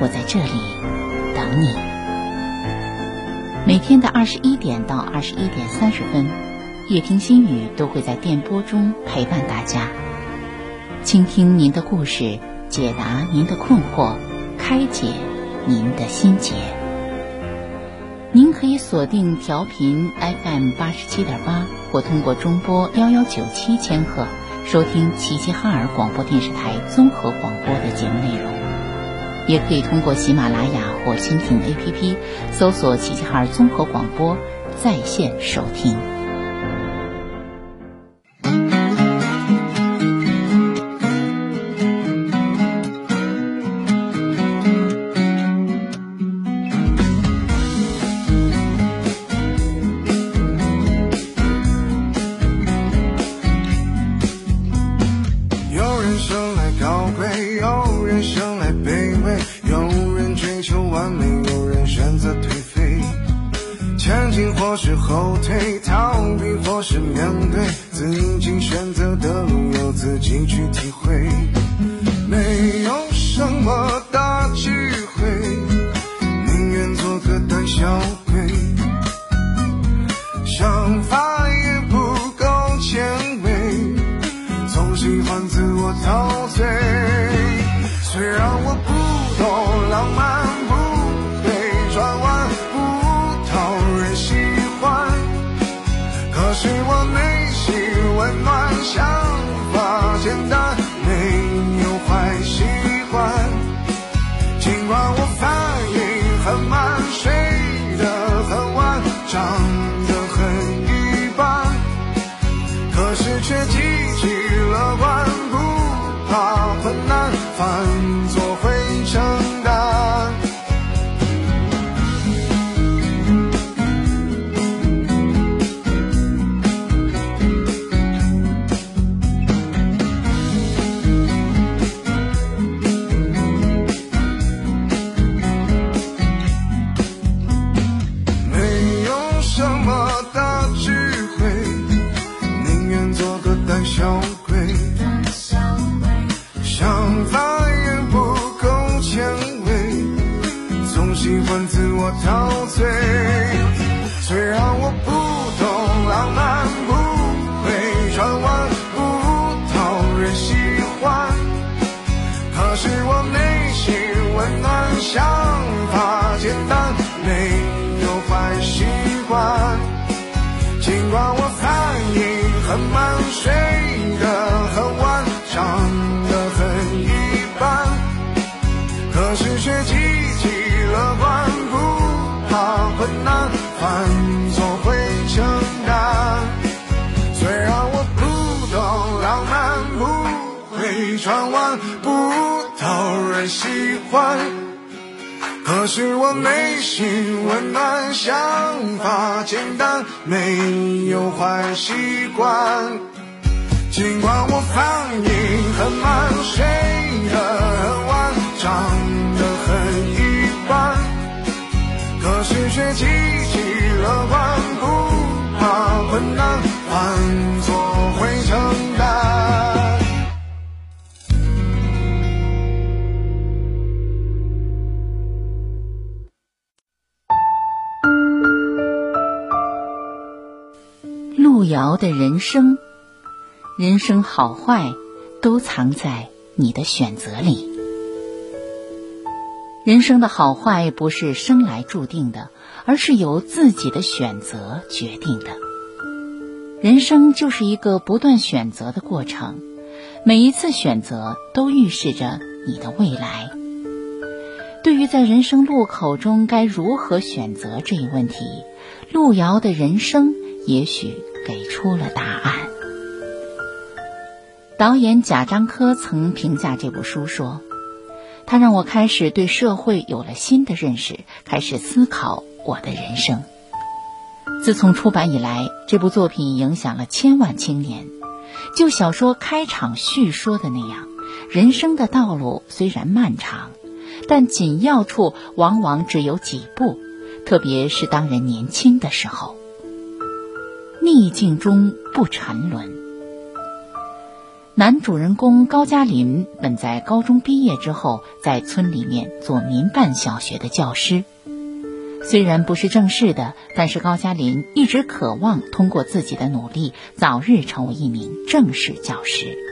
我在这里等你。每天的二十一点到二十一点三十分，夜听心语都会在电波中陪伴大家，倾听您的故事，解答您的困惑，开解。您的心结，您可以锁定调频 FM 八十七点八，或通过中波幺幺九七千赫收听齐齐哈尔广播电视台综合广播的节目内容，也可以通过喜马拉雅或蜻蜓 APP 搜索齐齐哈尔综合广播在线收听。转弯不讨人喜欢，可是我内心温暖，想法简单，没有坏习惯。尽管我反应很慢，睡得很晚，长得很一般，可是却积极乐观，不怕困难，路遥的人生，人生好坏都藏在你的选择里。人生的好坏不是生来注定的，而是由自己的选择决定的。人生就是一个不断选择的过程，每一次选择都预示着你的未来。对于在人生路口中该如何选择这一问题，路遥的人生也许给出了答案。导演贾樟柯曾评价这部书说。它让我开始对社会有了新的认识，开始思考我的人生。自从出版以来，这部作品影响了千万青年。就小说开场叙说的那样，人生的道路虽然漫长，但紧要处往往只有几步，特别是当人年轻的时候。逆境中不沉沦。男主人公高加林本在高中毕业之后，在村里面做民办小学的教师。虽然不是正式的，但是高加林一直渴望通过自己的努力，早日成为一名正式教师。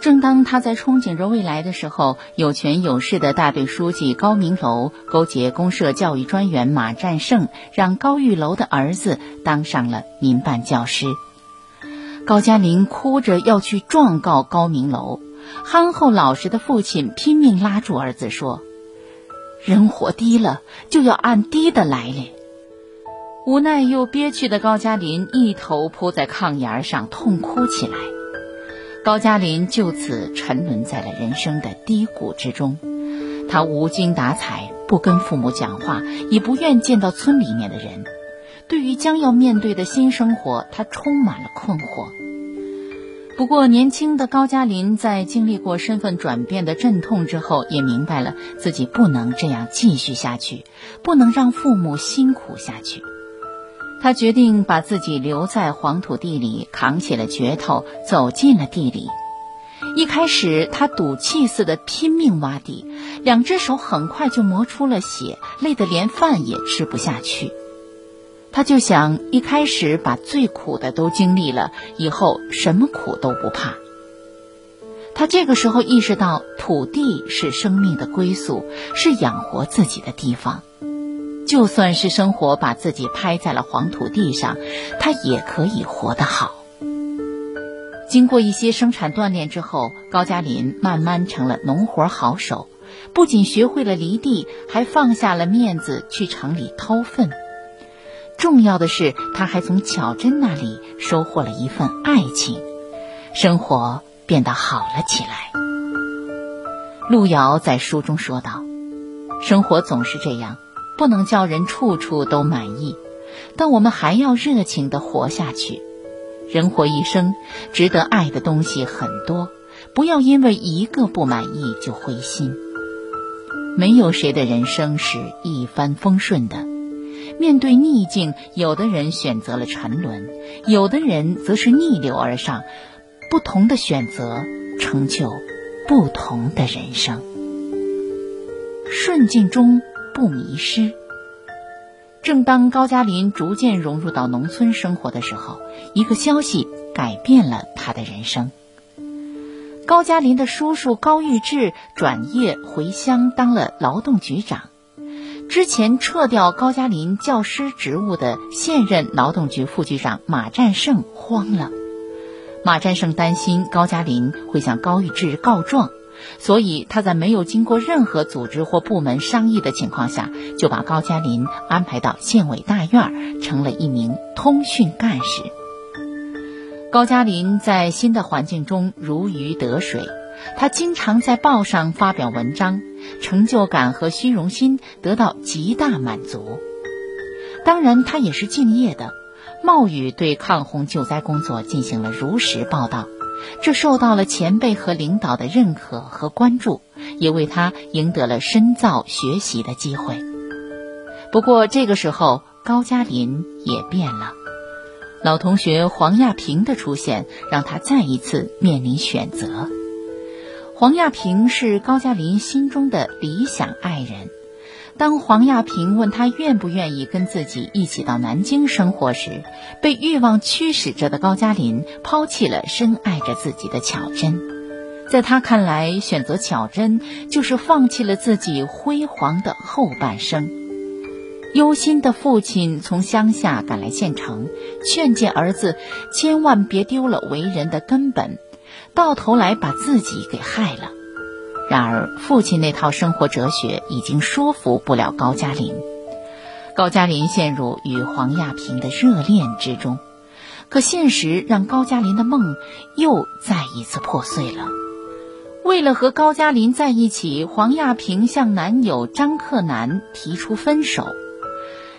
正当他在憧憬着未来的时候，有权有势的大队书记高明楼勾结公社教育专员马占胜，让高玉楼的儿子当上了民办教师。高佳林哭着要去状告高明楼，憨厚老实的父亲拼命拉住儿子说：“人活低了，就要按低的来哩。”无奈又憋屈的高佳林一头扑在炕沿上痛哭起来。高加林就此沉沦在了人生的低谷之中。他无精打采，不跟父母讲话，也不愿见到村里面的人。对于将要面对的新生活，他充满了困惑。不过，年轻的高加林在经历过身份转变的阵痛之后，也明白了自己不能这样继续下去，不能让父母辛苦下去。他决定把自己留在黄土地里，扛起了镢头，走进了地里。一开始，他赌气似的拼命挖地，两只手很快就磨出了血，累得连饭也吃不下去。他就想一开始把最苦的都经历了，以后什么苦都不怕。他这个时候意识到，土地是生命的归宿，是养活自己的地方。就算是生活把自己拍在了黄土地上，他也可以活得好。经过一些生产锻炼之后，高加林慢慢成了农活好手，不仅学会了犁地，还放下了面子去城里掏粪。重要的是，他还从巧珍那里收获了一份爱情，生活变得好了起来。路遥在书中说道：“生活总是这样，不能叫人处处都满意，但我们还要热情的活下去。人活一生，值得爱的东西很多，不要因为一个不满意就灰心。没有谁的人生是一帆风顺的。”面对逆境，有的人选择了沉沦，有的人则是逆流而上。不同的选择，成就不同的人生。顺境中不迷失。正当高加林逐渐融入到农村生活的时候，一个消息改变了他的人生。高加林的叔叔高玉志转业回乡当了劳动局长。之前撤掉高加林教师职务的现任劳动局副局长马占胜慌了。马占胜担心高加林会向高玉志告状，所以他在没有经过任何组织或部门商议的情况下，就把高加林安排到县委大院，成了一名通讯干事。高加林在新的环境中如鱼得水，他经常在报上发表文章。成就感和虚荣心得到极大满足，当然他也是敬业的。冒雨对抗洪救灾工作进行了如实报道，这受到了前辈和领导的认可和关注，也为他赢得了深造学习的机会。不过这个时候，高加林也变了。老同学黄亚平的出现，让他再一次面临选择。黄亚平是高加林心中的理想爱人。当黄亚平问他愿不愿意跟自己一起到南京生活时，被欲望驱使着的高加林抛弃了深爱着自己的巧珍。在他看来，选择巧珍就是放弃了自己辉煌的后半生。忧心的父亲从乡下赶来县城，劝诫儿子千万别丢了为人的根本，到头来把自己给害了。然而，父亲那套生活哲学已经说服不了高加林。高加林陷入与黄亚平的热恋之中，可现实让高加林的梦又再一次破碎了。为了和高加林在一起，黄亚平向男友张克南提出分手。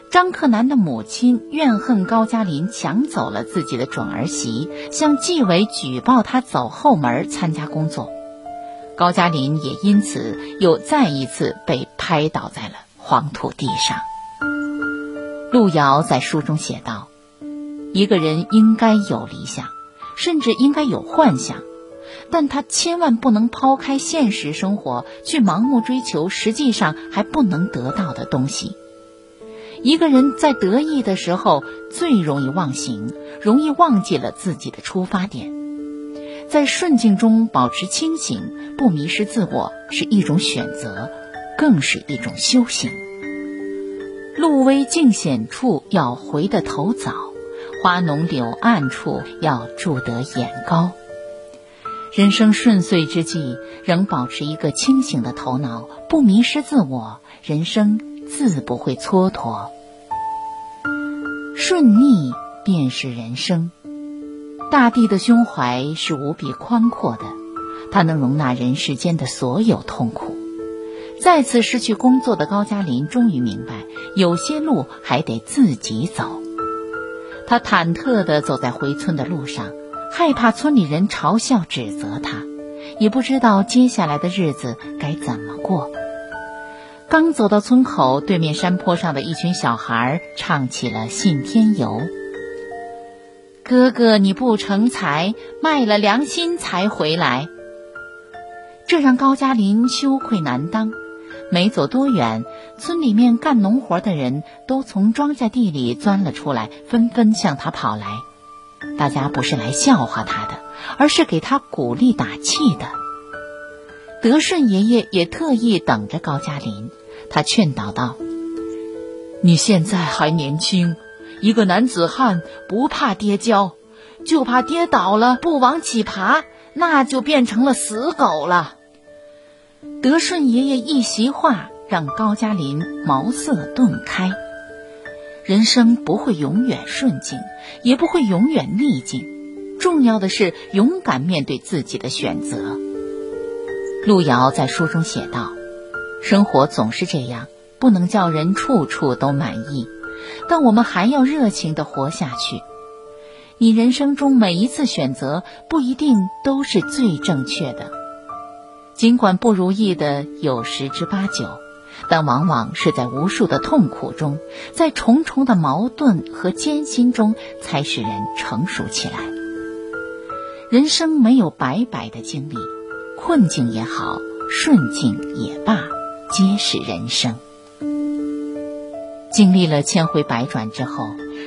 张克南的母亲怨恨高加林抢走了自己的准儿媳，向纪委举报他走后门参加工作。高加林也因此又再一次被拍倒在了黄土地上。路遥在书中写道：“一个人应该有理想，甚至应该有幻想，但他千万不能抛开现实生活，去盲目追求实际上还不能得到的东西。”一个人在得意的时候最容易忘形，容易忘记了自己的出发点。在顺境中保持清醒，不迷失自我，是一种选择，更是一种修行。路微境险处要回得头早，花浓柳暗处要住得眼高。人生顺遂之际，仍保持一个清醒的头脑，不迷失自我，人生。自不会蹉跎，顺逆便是人生。大地的胸怀是无比宽阔的，它能容纳人世间的所有痛苦。再次失去工作的高加林终于明白，有些路还得自己走。他忐忑地走在回村的路上，害怕村里人嘲笑指责他，也不知道接下来的日子该怎么过。刚走到村口，对面山坡上的一群小孩唱起了《信天游》。哥哥，你不成才，卖了良心才回来。这让高加林羞愧难当。没走多远，村里面干农活的人都从庄稼地里钻了出来，纷纷向他跑来。大家不是来笑话他的，而是给他鼓励打气的。德顺爷爷也特意等着高加林。他劝导道：“你现在还年轻，一个男子汉不怕跌跤，就怕跌倒了不往起爬，那就变成了死狗了。”德顺爷爷一席话，让高加林茅塞顿开。人生不会永远顺境，也不会永远逆境，重要的是勇敢面对自己的选择。路遥在书中写道。生活总是这样，不能叫人处处都满意，但我们还要热情的活下去。你人生中每一次选择不一定都是最正确的，尽管不如意的有十之八九，但往往是在无数的痛苦中，在重重的矛盾和艰辛中，才使人成熟起来。人生没有白白的经历，困境也好，顺境也罢。皆是人生。经历了千回百转之后，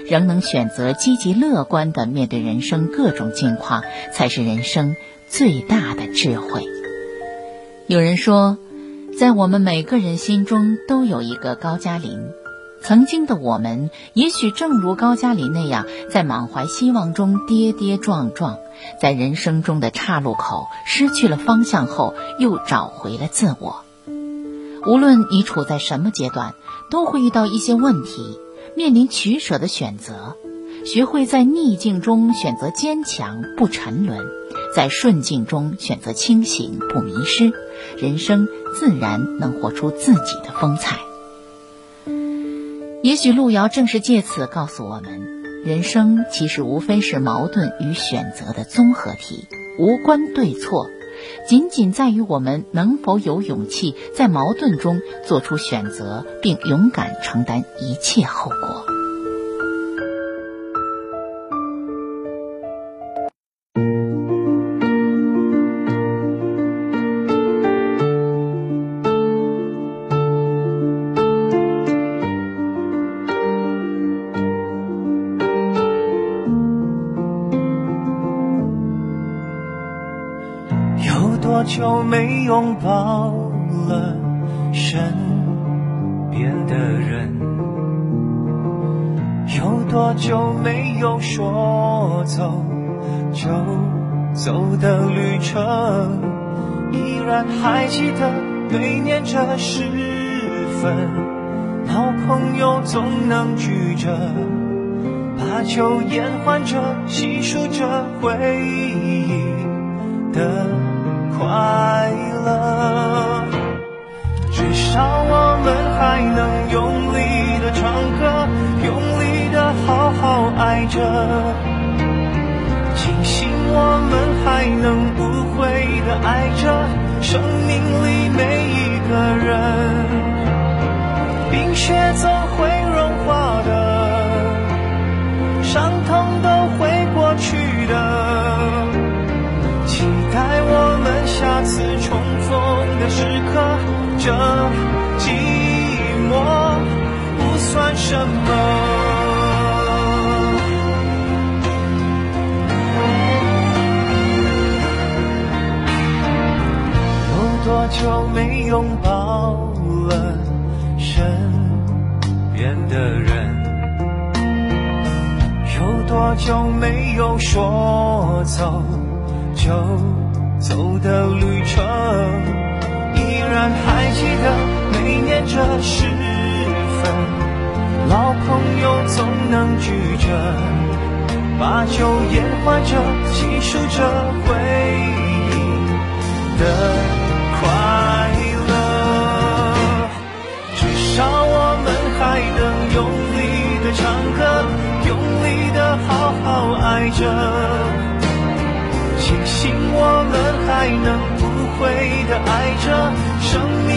仍能选择积极乐观的面对人生各种境况，才是人生最大的智慧。有人说，在我们每个人心中都有一个高加林。曾经的我们，也许正如高加林那样，在满怀希望中跌跌撞撞，在人生中的岔路口失去了方向后，又找回了自我。无论你处在什么阶段，都会遇到一些问题，面临取舍的选择。学会在逆境中选择坚强，不沉沦；在顺境中选择清醒，不迷失。人生自然能活出自己的风采。也许路遥正是借此告诉我们：人生其实无非是矛盾与选择的综合体，无关对错。仅仅在于我们能否有勇气在矛盾中做出选择，并勇敢承担一切后果。抱了身边的人，有多久没有说走就走的旅程？依然还记得对念这时分，老朋友总能聚着，把酒言欢着，细数着回忆的。爱着，生命里每一个人。冰雪总会融化的，伤痛都会过去的。期待我们下次重逢的时刻，这寂寞不算什么。多久没拥抱了身边的人？有多久没有说走就？走的旅程，依然还记得每年这时分，老朋友总能聚着，把酒言欢着，细数着回忆的爱着。庆幸我们还能无悔的爱着，生命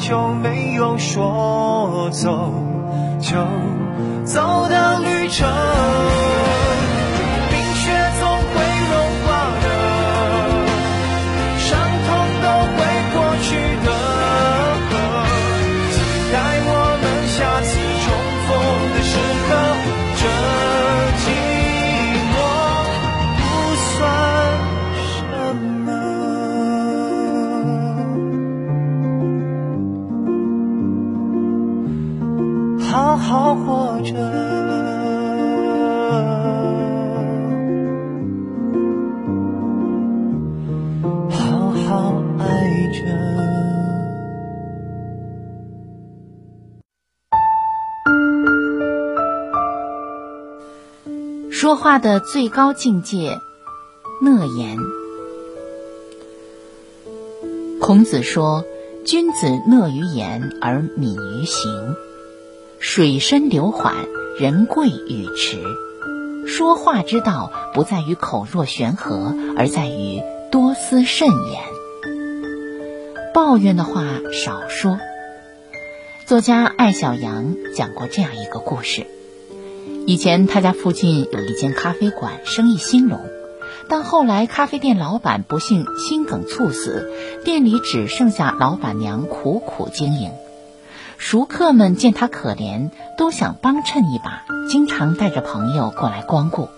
就没有说走就走的旅程？话的最高境界，讷言。孔子说：“君子讷于言而敏于行。”水深流缓，人贵语迟。说话之道不在于口若悬河，而在于多思慎言。抱怨的话少说。作家艾小羊讲过这样一个故事：以前他家附近有一间咖啡馆，生意兴隆，但后来咖啡店老板不幸心梗猝死，店里只剩下老板娘苦苦经营。熟客们见他可怜，都想帮衬一把，经常带着朋友过来光顾。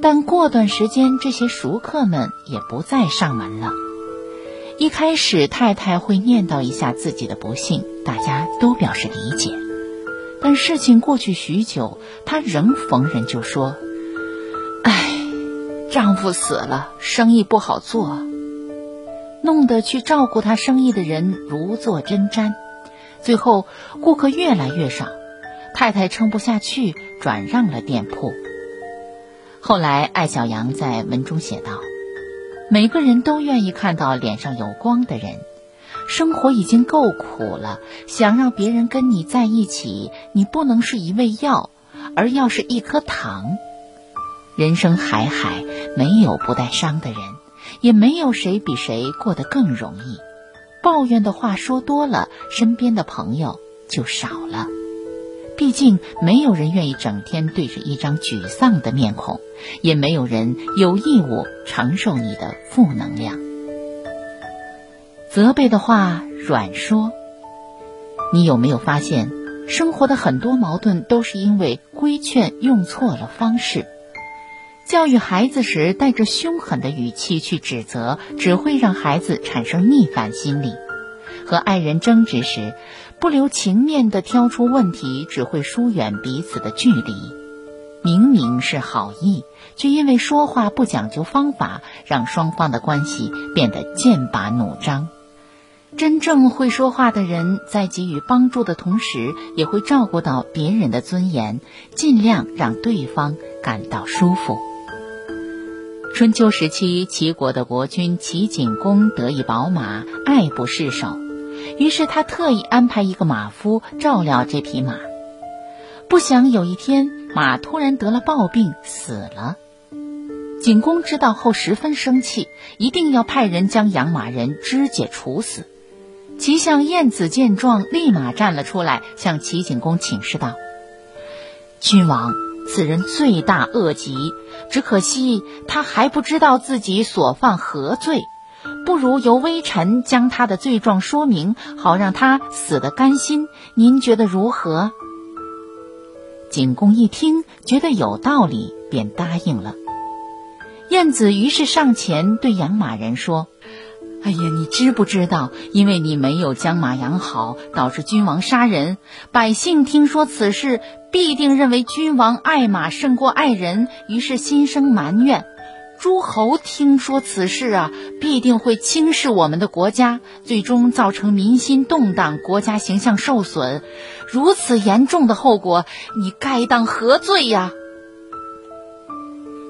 但过段时间，这些熟客们也不再上门了。一开始，太太会念叨一下自己的不幸，大家都表示理解。但事情过去许久，她仍逢人就说：“唉，丈夫死了，生意不好做，弄得去照顾她生意的人如坐针毡。最后，顾客越来越少，太太撑不下去，转让了店铺。”后来，艾小阳在文中写道：“每个人都愿意看到脸上有光的人。生活已经够苦了，想让别人跟你在一起，你不能是一味药，而要是一颗糖。人生海海，没有不带伤的人，也没有谁比谁过得更容易。抱怨的话说多了，身边的朋友就少了。”毕竟，没有人愿意整天对着一张沮丧的面孔，也没有人有义务承受你的负能量。责备的话软说。你有没有发现，生活的很多矛盾都是因为规劝用错了方式？教育孩子时带着凶狠的语气去指责，只会让孩子产生逆反心理。和爱人争执时，不留情面地挑出问题，只会疏远彼此的距离。明明是好意，却因为说话不讲究方法，让双方的关系变得剑拔弩张。真正会说话的人，在给予帮助的同时，也会照顾到别人的尊严，尽量让对方感到舒服。春秋时期，齐国的国君齐景公得一宝马，爱不释手。于是他特意安排一个马夫照料这匹马，不想有一天马突然得了暴病死了。景公知道后十分生气，一定要派人将养马人肢解处死。齐相晏子见状，立马站了出来，向齐景公请示道：“君王，此人罪大恶极，只可惜他还不知道自己所犯何罪。”不如由微臣将他的罪状说明，好让他死得甘心。您觉得如何？景公一听，觉得有道理，便答应了。晏子于是上前对养马人说：“哎呀，你知不知道？因为你没有将马养好，导致君王杀人。百姓听说此事，必定认为君王爱马胜过爱人，于是心生埋怨。”诸侯听说此事啊，必定会轻视我们的国家，最终造成民心动荡，国家形象受损。如此严重的后果，你该当何罪呀？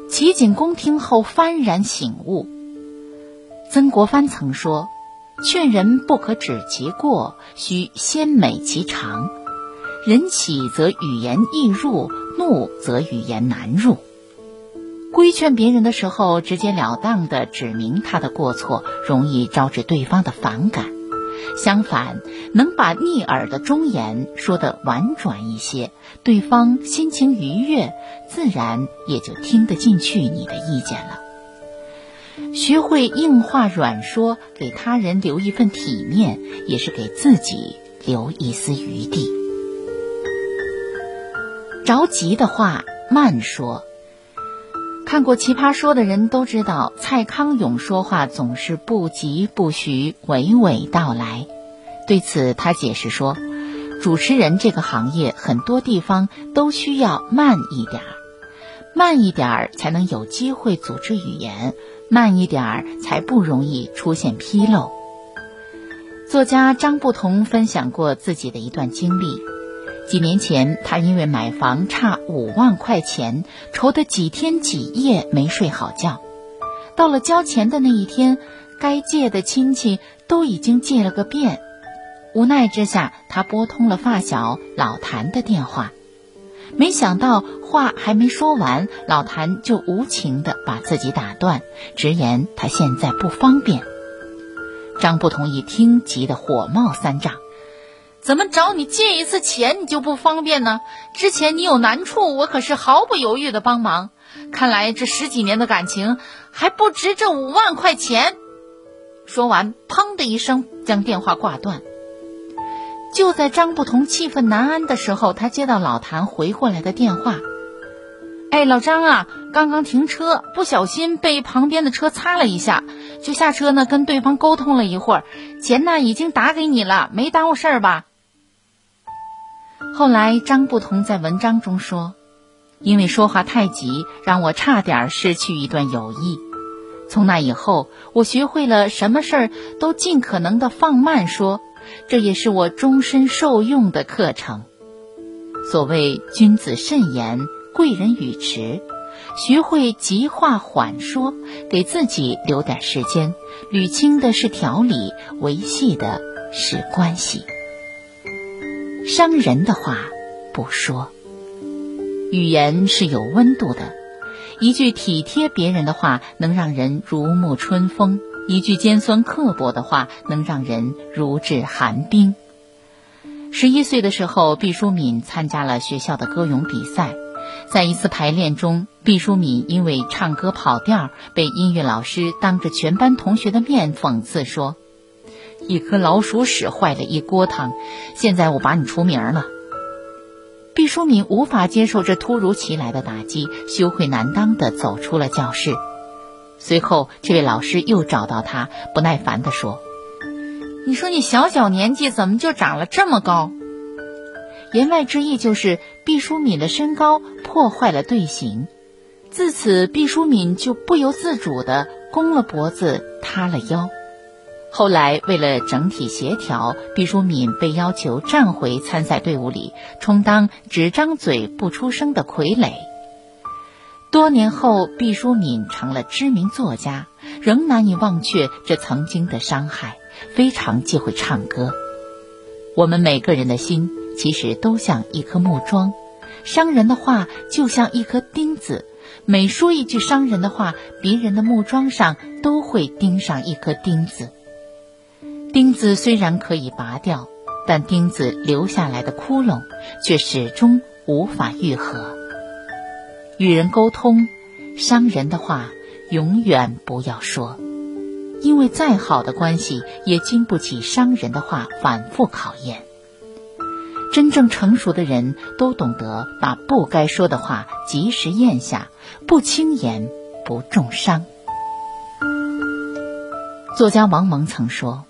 齐景公听后幡然醒悟。曾国藩曾说：“劝人不可指其过，须先美其长。人喜则语言易入，怒则语言难入。”规劝别人的时候，直截了当地指明他的过错，容易招致对方的反感；相反，能把逆耳的忠言说得婉转一些，对方心情愉悦，自然也就听得进去你的意见了。学会硬话软说，给他人留一份体面，也是给自己留一丝余地。着急的话慢说。看过《奇葩说》的人都知道，蔡康永说话总是不疾不徐、娓娓道来。对此，他解释说：“主持人这个行业，很多地方都需要慢一点儿，慢一点儿才能有机会组织语言，慢一点儿才不容易出现纰漏。”作家张不同分享过自己的一段经历。几年前，他因为买房差五万块钱，愁得几天几夜没睡好觉。到了交钱的那一天，该借的亲戚都已经借了个遍。无奈之下，他拨通了发小老谭的电话。没想到话还没说完，老谭就无情地把自己打断，直言他现在不方便。张不同一听，急得火冒三丈。怎么找你借一次钱你就不方便呢？之前你有难处，我可是毫不犹豫的帮忙。看来这十几年的感情还不值这五万块钱。说完，砰的一声将电话挂断。就在张不同气愤难安的时候，他接到老谭回过来的电话。哎，老张啊，刚刚停车，不小心被旁边的车擦了一下，就下车呢，跟对方沟通了一会儿，钱呢已经打给你了，没耽误事儿吧？后来张不同在文章中说，因为说话太急，让我差点失去一段友谊。从那以后，我学会了什么事儿都尽可能的放慢说，这也是我终身受用的课程。所谓君子慎言。贵人语迟，学会急话缓说，给自己留点时间，捋清的是条理，维系的是关系。伤人的话不说，语言是有温度的，一句体贴别人的话能让人如沐春风，一句尖酸刻薄的话能让人如置寒冰。十一岁的时候，毕淑敏参加了学校的歌咏比赛。在一次排练中，毕淑敏因为唱歌跑调，被音乐老师当着全班同学的面讽刺说：“一颗老鼠屎坏了一锅汤，现在我把你除名了。”毕淑敏无法接受这突如其来的打击，羞愧难当地走出了教室。随后，这位老师又找到他，不耐烦地说：“你说你小小年纪怎么就长了这么高？”言外之意就是。毕淑敏的身高破坏了队形，自此毕淑敏就不由自主地弓了脖子，塌了腰。后来为了整体协调，毕淑敏被要求站回参赛队伍里，充当只张嘴不出声的傀儡。多年后，毕淑敏成了知名作家，仍难以忘却这曾经的伤害，非常忌讳唱歌。我们每个人的心。其实都像一颗木桩，伤人的话就像一颗钉子，每说一句伤人的话，别人的木桩上都会钉上一颗钉子。钉子虽然可以拔掉，但钉子留下来的窟窿却始终无法愈合。与人沟通，伤人的话永远不要说，因为再好的关系也经不起伤人的话反复考验。真正成熟的人都懂得把不该说的话及时咽下，不轻言，不重伤。作家王蒙曾说：“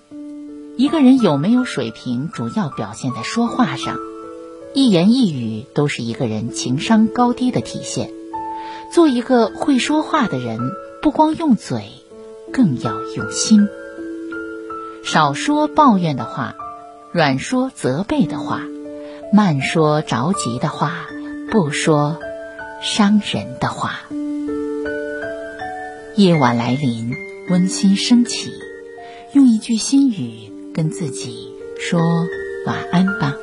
一个人有没有水平，主要表现在说话上。一言一语都是一个人情商高低的体现。做一个会说话的人，不光用嘴，更要用心。少说抱怨的话，软说责备的话。”慢说着急的话，不说伤人的话。夜晚来临，温馨升起，用一句心语跟自己说晚安吧。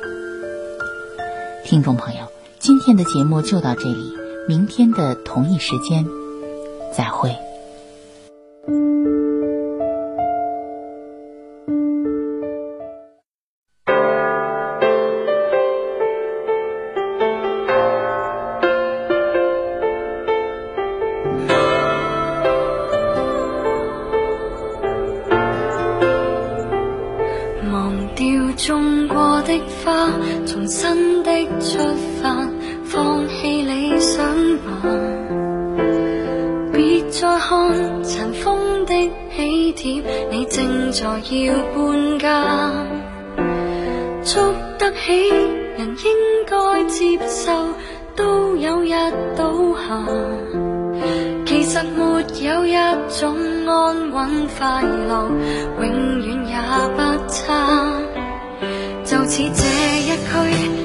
听众朋友，今天的节目就到这里，明天的同一时间再会。捉得起人应该接受，都有日倒下。其实没有一种安稳快乐，永远也不差。就似这一区。